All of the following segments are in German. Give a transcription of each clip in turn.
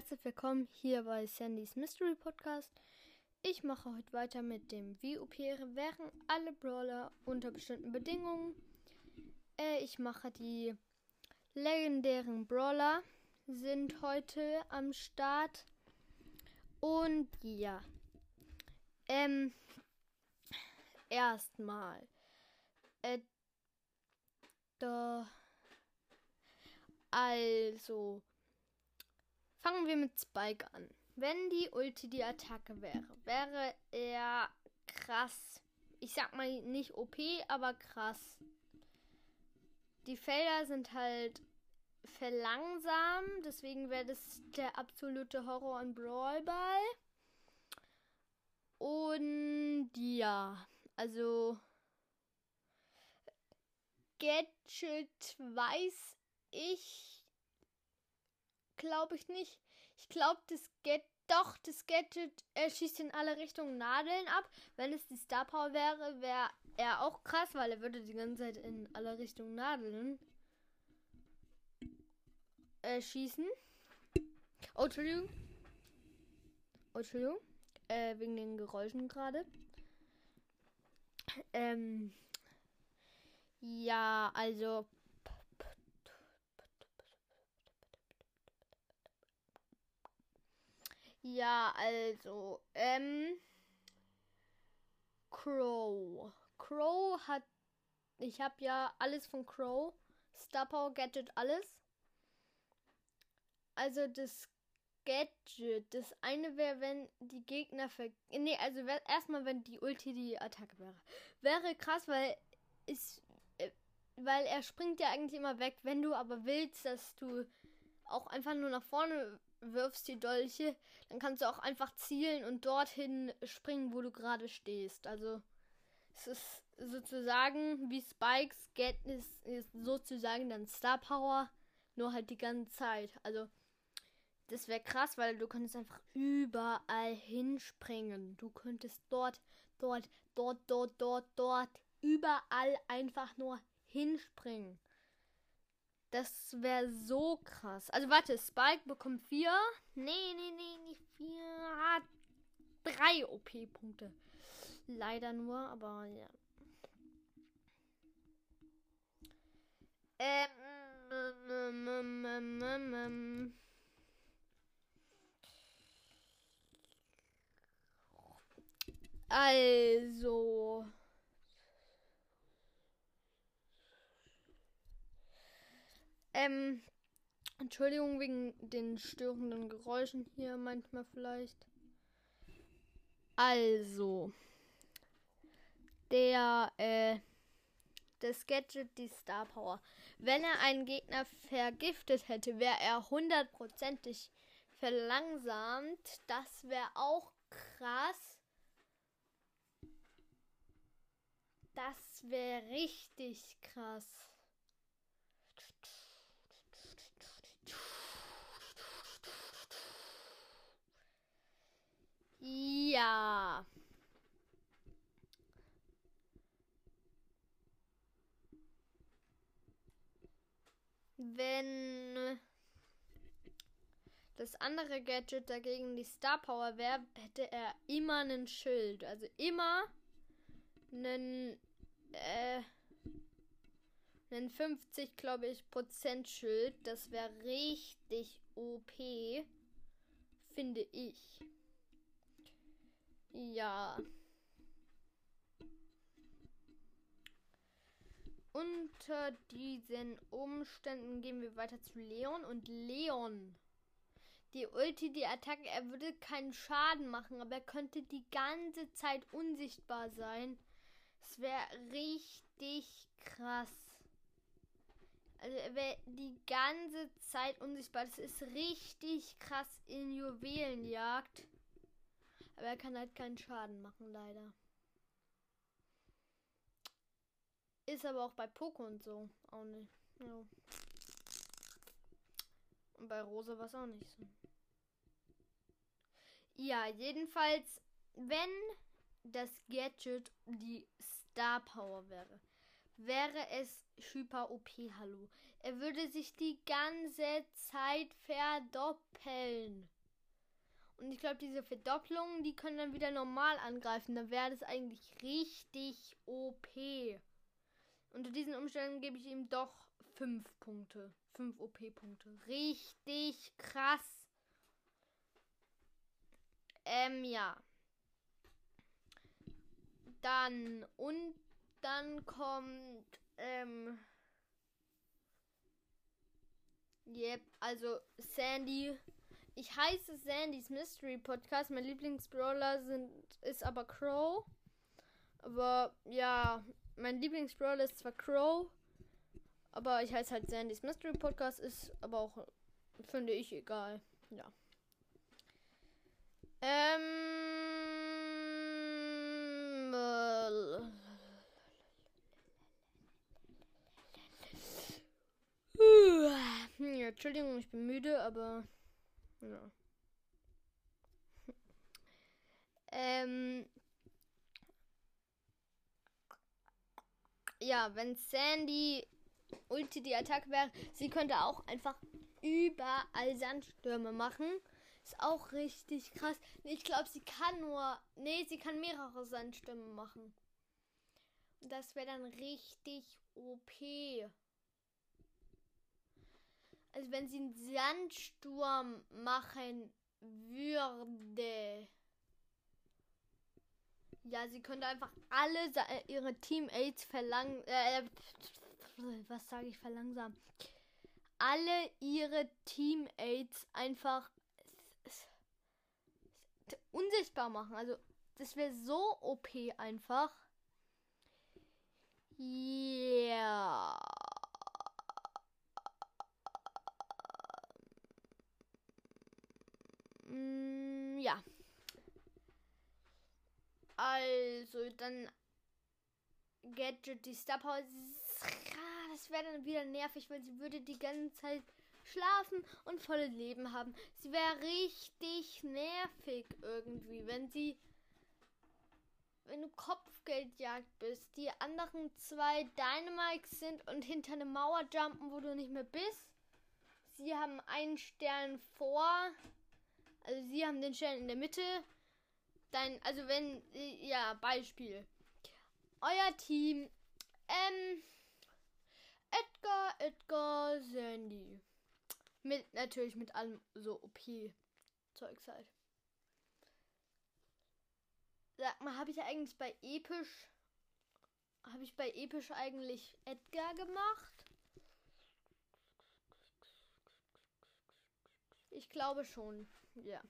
herzlich willkommen hier bei Sandys Mystery Podcast. Ich mache heute weiter mit dem Wie operiere wären alle Brawler unter bestimmten Bedingungen. Äh, ich mache die legendären Brawler sind heute am Start. Und ja. Ähm. Erstmal. Äh. Da. Also. Fangen wir mit Spike an. Wenn die Ulti die Attacke wäre, wäre er krass. Ich sag mal nicht OP, aber krass. Die Felder sind halt verlangsamt, deswegen wäre das der absolute Horror an Brawlball. Und ja, also Gadget weiß ich glaube ich nicht. Ich glaube, das Gadget. Doch, das Gadget er schießt in alle Richtungen Nadeln ab. Wenn es die Star Power wäre, wäre er auch krass, weil er würde die ganze Zeit in alle Richtungen Nadeln äh, schießen. Oh, Entschuldigung. Oh, Entschuldigung. Äh, wegen den Geräuschen gerade. Ähm. Ja, also Ja, also, ähm, Crow. Crow hat, ich habe ja alles von Crow. Star Power Gadget, alles. Also das Gadget, das eine wäre, wenn die Gegner ver... Nee, also erstmal, wenn die Ulti die Attacke wäre. Wäre krass, weil ist, äh, weil er springt ja eigentlich immer weg. Wenn du aber willst, dass du auch einfach nur nach vorne wirfst die Dolche, dann kannst du auch einfach zielen und dorthin springen, wo du gerade stehst. Also es ist sozusagen wie Spikes Get ist, ist sozusagen dann Star Power, nur halt die ganze Zeit. Also das wäre krass, weil du könntest einfach überall hinspringen. Du könntest dort, dort, dort, dort, dort, dort, überall einfach nur hinspringen. Das wäre so krass. Also warte, Spike bekommt vier. Nee, nee, nee, nicht vier. Hat drei OP-Punkte. Leider nur, aber ja. Ähm, ähm, ähm, ähm, ähm, ähm. Also. Ähm, Entschuldigung wegen den störenden Geräuschen hier manchmal vielleicht. Also, der, äh, das Gadget, die Star Power. Wenn er einen Gegner vergiftet hätte, wäre er hundertprozentig verlangsamt. Das wäre auch krass. Das wäre richtig krass. Ja. Wenn das andere Gadget dagegen die Star Power wäre, hätte er immer einen Schild. Also immer einen, äh, einen 50, glaube ich, Prozent Schild. Das wäre richtig OP, finde ich. Ja. Unter diesen Umständen gehen wir weiter zu Leon und Leon. Die Ulti, die Attacke, er würde keinen Schaden machen, aber er könnte die ganze Zeit unsichtbar sein. Es wäre richtig krass. Also er wäre die ganze Zeit unsichtbar. Das ist richtig krass in Juwelenjagd. Aber er kann halt keinen Schaden machen, leider. Ist aber auch bei Poco und so auch nicht. Ja. Und bei Rosa war es auch nicht so. Ja, jedenfalls, wenn das Gadget die Star Power wäre, wäre es Hyper OP Hallo. Er würde sich die ganze Zeit verdoppeln. Und ich glaube, diese Verdopplungen, die können dann wieder normal angreifen. Dann wäre das eigentlich richtig OP. Unter diesen Umständen gebe ich ihm doch 5 Punkte. 5 OP-Punkte. Richtig krass. Ähm, ja. Dann und dann kommt, ähm, yep, also Sandy. Ich heiße Sandys Mystery Podcast. Mein Lieblingsbrawler sind, ist aber Crow. Aber ja, mein Lieblingsbrawler ist zwar Crow, aber ich heiße halt Sandys Mystery Podcast, ist aber auch, finde ich, egal. Ja. Ähm. Äh, ja, Entschuldigung, ich bin müde, aber. Ja. ähm. Ja, wenn Sandy Ulti die Attacke wäre, sie könnte auch einfach überall Sandstürme machen. Ist auch richtig krass. Ich glaube, sie kann nur. Nee, sie kann mehrere Sandstürme machen. Und das wäre dann richtig OP. Also wenn sie einen Sandsturm machen würde. Ja, sie könnte einfach alle äh, ihre Teammates verlangen. Äh, was sage ich verlangsamen? Alle ihre Teammates einfach unsichtbar machen. Also, das wäre so OP einfach. Ja. Yeah. Mm, ja. Also, dann Gadget, die Star Power. Das wäre dann wieder nervig, weil sie würde die ganze Zeit schlafen und volle Leben haben. Sie wäre richtig nervig irgendwie, wenn sie. Wenn du Kopfgeldjagd bist, die anderen zwei Dynamics sind und hinter eine Mauer jumpen, wo du nicht mehr bist. Sie haben einen Stern vor. Also sie haben den Stern in der Mitte. Dein, also wenn, ja, Beispiel. Euer Team, ähm, Edgar, Edgar, Sandy. Mit, natürlich mit allem so OP-Zeugs halt. Sag mal, habe ich eigentlich bei Episch. Habe ich bei Episch eigentlich Edgar gemacht? Ich glaube schon, ja.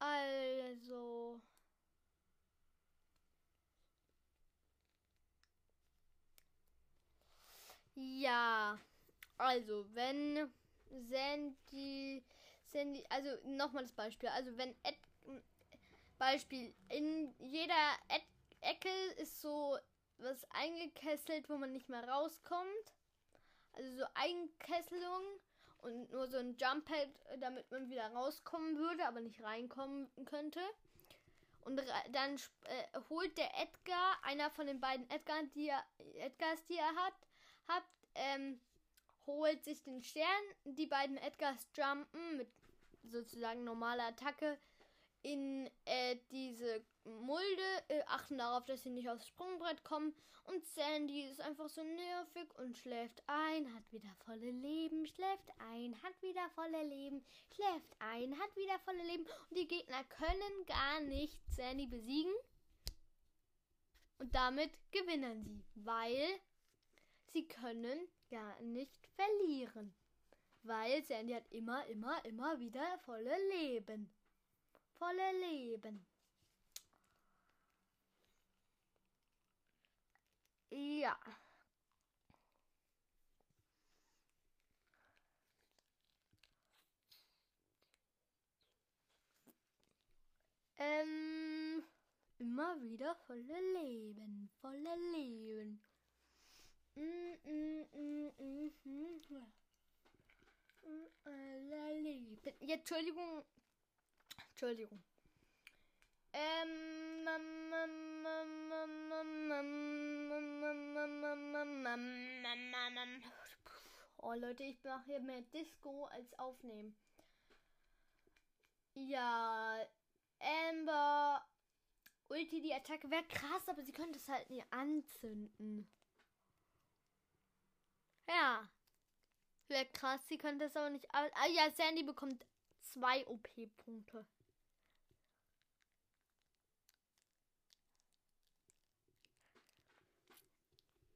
Also. Ja. Also, wenn Sandy. Sandy. Also, nochmal das Beispiel. Also, wenn Ed. Beispiel. In jeder Ed Ecke ist so was eingekesselt, wo man nicht mehr rauskommt. Also, so Einkesselung und nur so ein Jump-Pad, damit man wieder rauskommen würde, aber nicht reinkommen könnte. Und dann äh, holt der Edgar, einer von den beiden Edgar, die er, Edgars, die er hat, hat ähm, holt sich den Stern. Die beiden Edgars jumpen mit sozusagen normaler Attacke in äh, diese Mulde, äh, achten darauf, dass sie nicht aufs Sprungbrett kommen. Und Sandy ist einfach so nervig und schläft ein, hat wieder volle Leben, schläft ein, hat wieder volle Leben, schläft ein, hat wieder volle Leben. Und die Gegner können gar nicht Sandy besiegen. Und damit gewinnen sie, weil sie können gar nicht verlieren. Weil Sandy hat immer, immer, immer wieder volle Leben volle Leben. Ja. Ähm, immer wieder voller Leben, voller Leben. Mm, mm, mm, mm, mm. Ja, Entschuldigung. Entschuldigung. Ähm, oh Leute, ich mache hier mehr Disco als aufnehmen. Ja, Amber Ulti, die Attacke wäre krass, aber sie könnte es halt nie anzünden. Ja. Wäre krass, sie könnte es aber nicht. Ah ja, Sandy bekommt zwei OP-Punkte.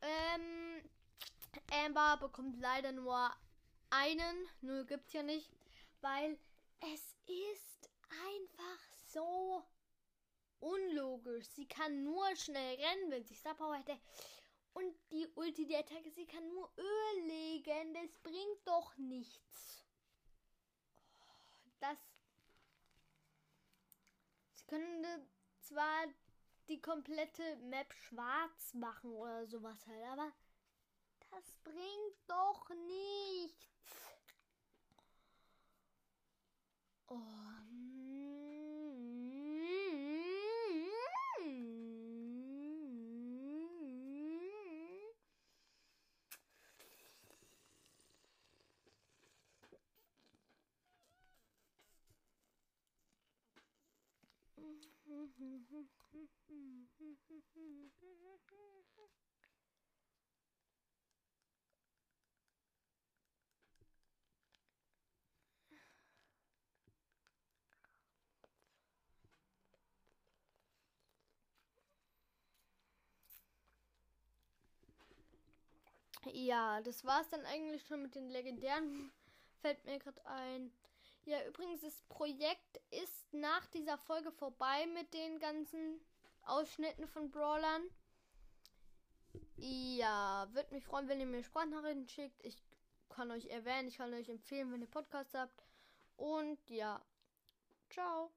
Ähm, Amber bekommt leider nur einen. Nur gibt's ja nicht. Weil es ist einfach so unlogisch. Sie kann nur schnell rennen, wenn sie Star Power hätte. Und die Ulti, die Attacke, sie kann nur Öl legen. Das bringt doch nichts. Das. Sie können zwar die komplette Map schwarz machen oder sowas halt, aber das bringt doch nichts. Oh. Ja, das war's dann eigentlich schon mit den legendären. Fällt mir gerade ein. Ja, übrigens, das Projekt ist nach dieser Folge vorbei mit den ganzen Ausschnitten von Brawlern. Ja, würde mich freuen, wenn ihr mir Sprachnachrichten schickt. Ich kann euch erwähnen, ich kann euch empfehlen, wenn ihr Podcast habt. Und ja, ciao.